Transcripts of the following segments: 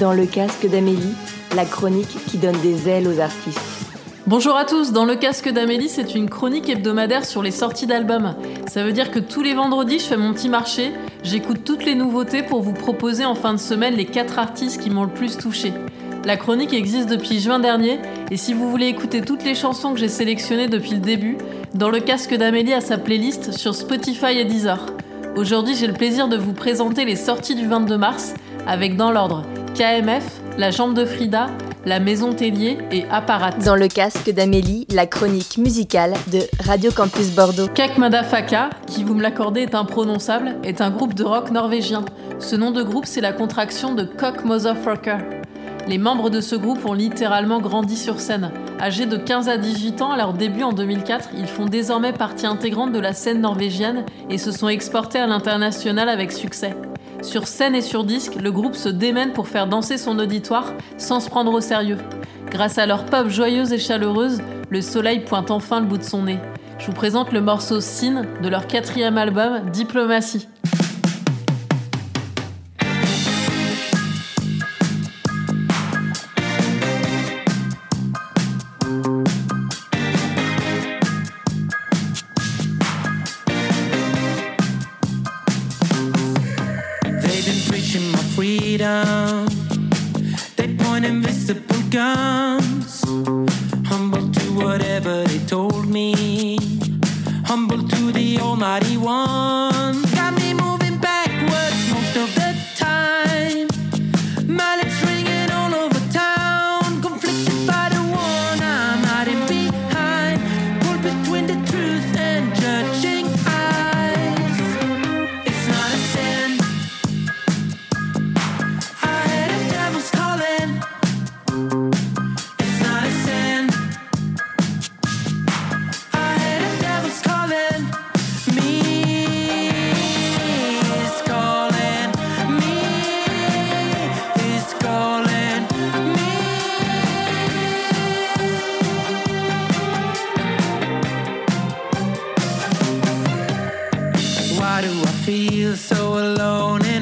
Dans le casque d'Amélie, la chronique qui donne des ailes aux artistes. Bonjour à tous, dans le casque d'Amélie, c'est une chronique hebdomadaire sur les sorties d'albums. Ça veut dire que tous les vendredis, je fais mon petit marché, j'écoute toutes les nouveautés pour vous proposer en fin de semaine les 4 artistes qui m'ont le plus touché. La chronique existe depuis juin dernier et si vous voulez écouter toutes les chansons que j'ai sélectionnées depuis le début, dans le casque d'Amélie à sa playlist sur Spotify et Deezer. Aujourd'hui, j'ai le plaisir de vous présenter les sorties du 22 mars avec dans l'ordre KMF, La Jambe de Frida, La Maison Tellier et Apparat. Dans le casque d'Amélie, la chronique musicale de Radio Campus Bordeaux. Kak Madafaka, qui vous me l'accordez est imprononçable, est un groupe de rock norvégien. Ce nom de groupe, c'est la contraction de Cock Motherfucker. Les membres de ce groupe ont littéralement grandi sur scène. Âgés de 15 à 18 ans à leur début en 2004, ils font désormais partie intégrante de la scène norvégienne et se sont exportés à l'international avec succès. Sur scène et sur disque, le groupe se démène pour faire danser son auditoire sans se prendre au sérieux. Grâce à leur pop joyeuse et chaleureuse, le soleil pointe enfin le bout de son nez. Je vous présente le morceau Sin de leur quatrième album, Diplomatie.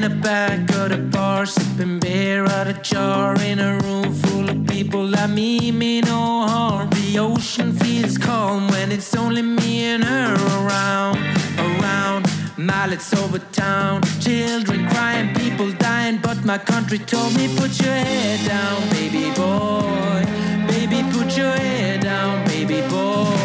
The back of the bar, sipping beer out of jar in a room full of people that mean me no harm? The ocean feels calm when it's only me and her around, around. Mallets over town, children crying, people dying, but my country told me put your head down, baby boy, baby put your head down, baby boy.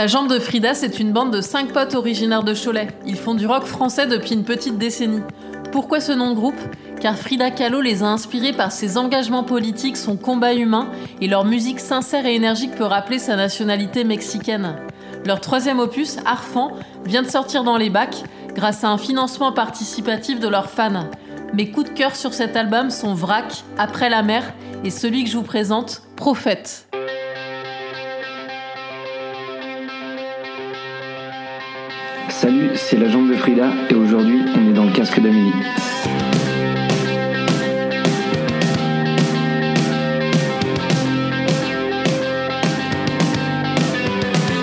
La Jambe de Frida, c'est une bande de 5 potes originaires de Cholet. Ils font du rock français depuis une petite décennie. Pourquoi ce nom de groupe? Car Frida Kahlo les a inspirés par ses engagements politiques, son combat humain et leur musique sincère et énergique peut rappeler sa nationalité mexicaine. Leur troisième opus, Arfan, vient de sortir dans les bacs grâce à un financement participatif de leurs fans. Mes coups de cœur sur cet album sont Vrac, Après la mer et celui que je vous présente, Prophète. C'est la jambe de Frida et aujourd'hui on est dans le casque d'Amélie.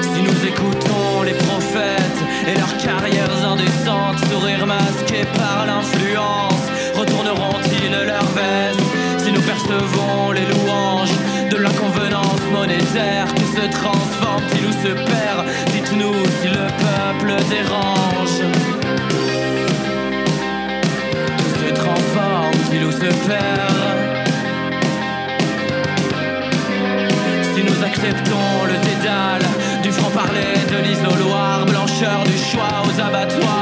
Si nous écoutons les prophètes et leurs carrières indécentes, sourires masqués par l'influence, retourneront-ils leur veste Si nous percevons les louanges terre Tout se transforme-t-il ou se perd? Dites-nous si le peuple dérange Si nous acceptons le dédale Du franc-parler, de l'isoloir Blancheur du choix aux abattoirs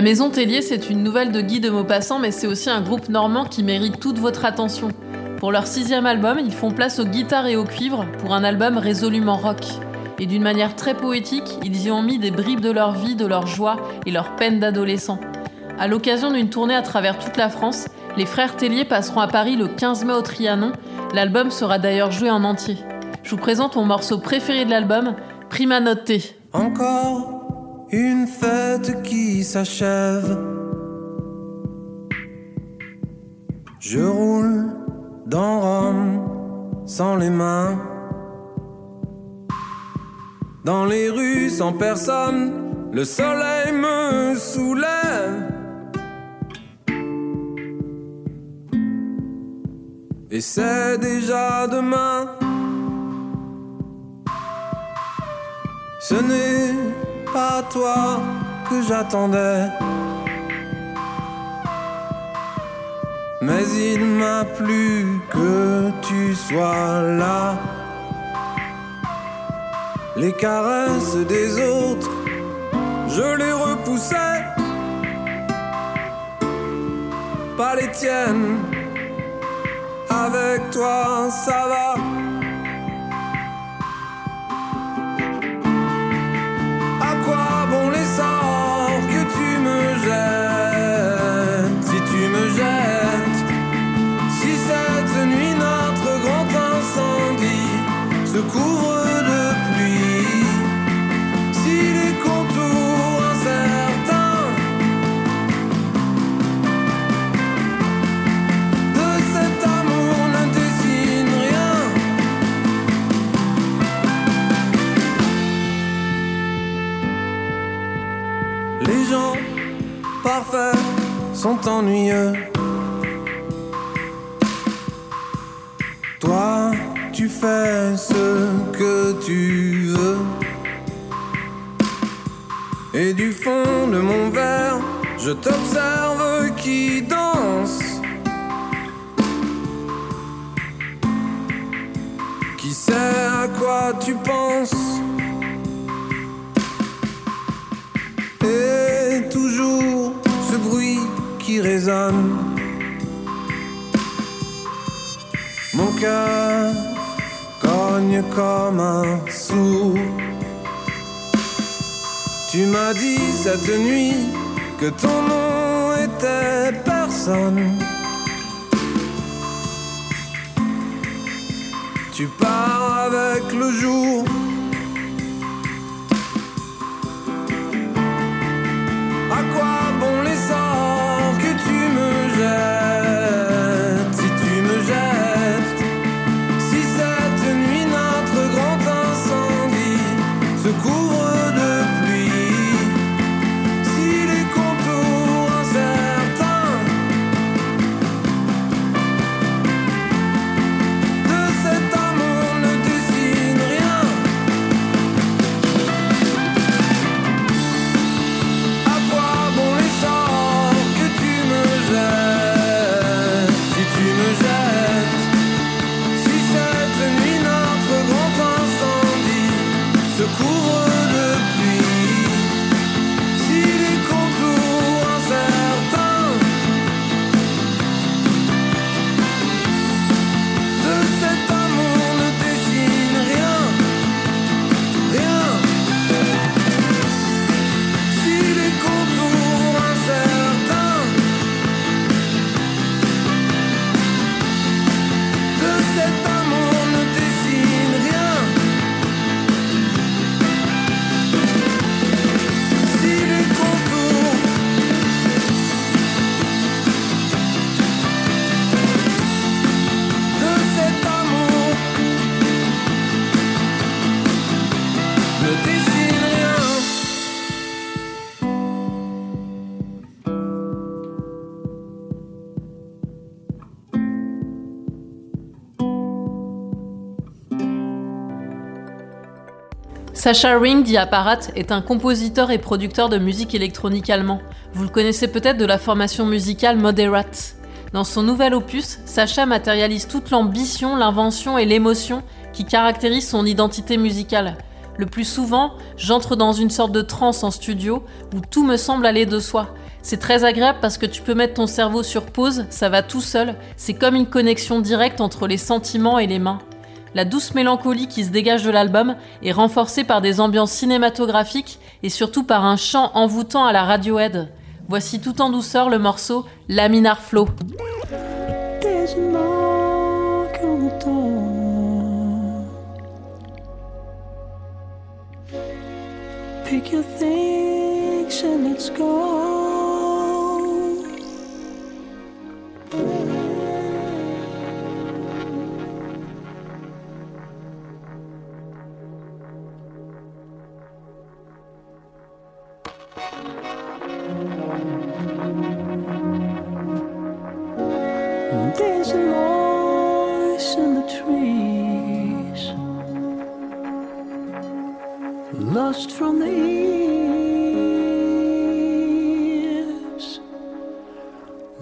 La Maison Tellier, c'est une nouvelle de Guy de Maupassant, mais c'est aussi un groupe normand qui mérite toute votre attention. Pour leur sixième album, ils font place aux guitares et au cuivre pour un album résolument rock. Et d'une manière très poétique, ils y ont mis des bribes de leur vie, de leur joie et leur peine d'adolescent. À l'occasion d'une tournée à travers toute la France, les frères Tellier passeront à Paris le 15 mai au Trianon. L'album sera d'ailleurs joué en entier. Je vous présente mon morceau préféré de l'album, Prima Notte. Encore une fête qui s'achève. Je roule dans Rome sans les mains. Dans les rues sans personne, le soleil me soulève. Et c'est déjà demain. Ce n'est pas toi que j'attendais. Mais il m'a plu que tu sois là. Les caresses des autres, je les repoussais. Pas les tiennes. Avec toi, ça va. Se couvrent de pluie. Si les contours incertains de cet amour ne dessinent rien. Les gens parfaits sont ennuyeux. Toi, tu fais ce que tu veux. Et du fond de mon verre, je t'observe qui danse. Qui sait à quoi tu penses? Et toujours ce bruit qui résonne. Mon cœur comme un sourd. Tu m'as dit cette nuit que ton nom était personne. Tu pars avec le jour. À quoi bon les Sacha Ring, dit Apparat, est un compositeur et producteur de musique électronique allemand. Vous le connaissez peut-être de la formation musicale Moderate. Dans son nouvel opus, Sacha matérialise toute l'ambition, l'invention et l'émotion qui caractérisent son identité musicale. Le plus souvent, j'entre dans une sorte de transe en studio où tout me semble aller de soi. C'est très agréable parce que tu peux mettre ton cerveau sur pause, ça va tout seul, c'est comme une connexion directe entre les sentiments et les mains. La douce mélancolie qui se dégage de l'album est renforcée par des ambiances cinématographiques et surtout par un chant envoûtant à la Radiohead. Voici tout en douceur le morceau Laminar Flow.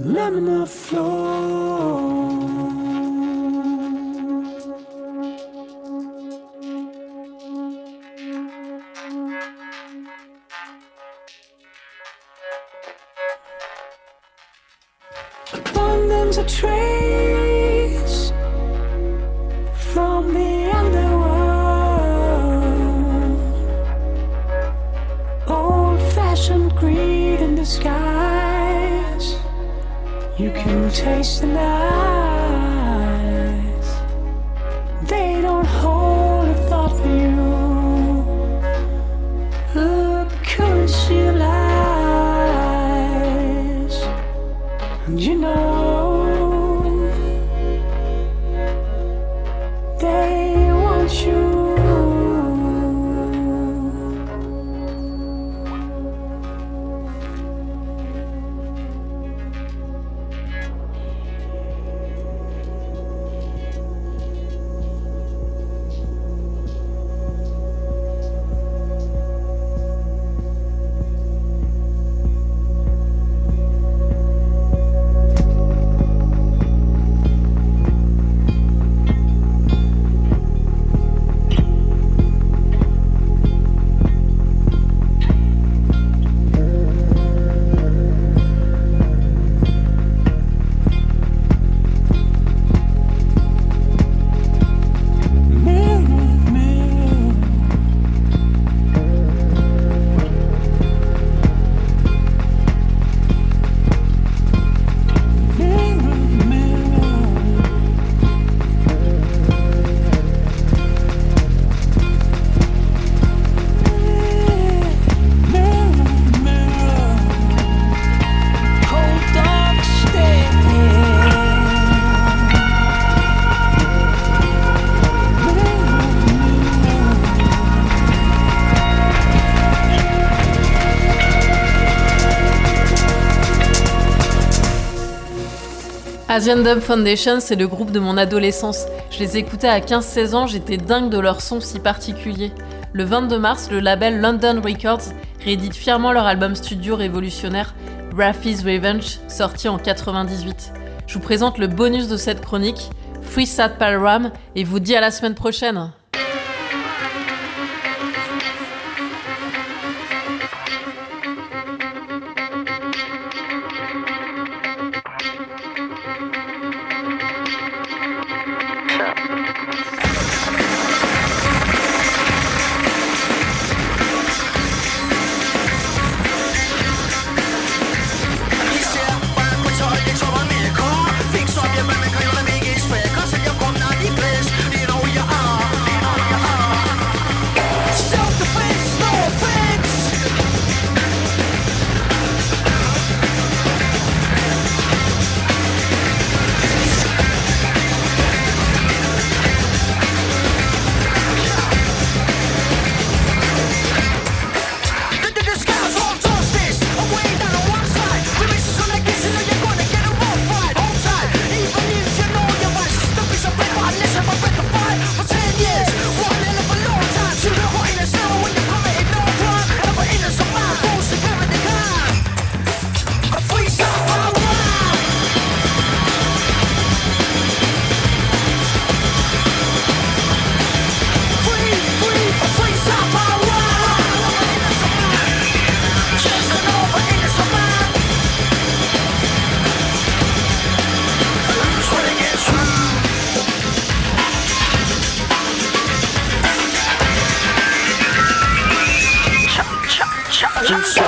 Laminar flow. Asian Dub Foundation, c'est le groupe de mon adolescence. Je les écoutais à 15-16 ans, j'étais dingue de leur son si particulier. Le 22 mars, le label London Records réédite fièrement leur album studio révolutionnaire Raffy's Revenge, sorti en 98. Je vous présente le bonus de cette chronique, Free Sat Palram, et vous dis à la semaine prochaine. you so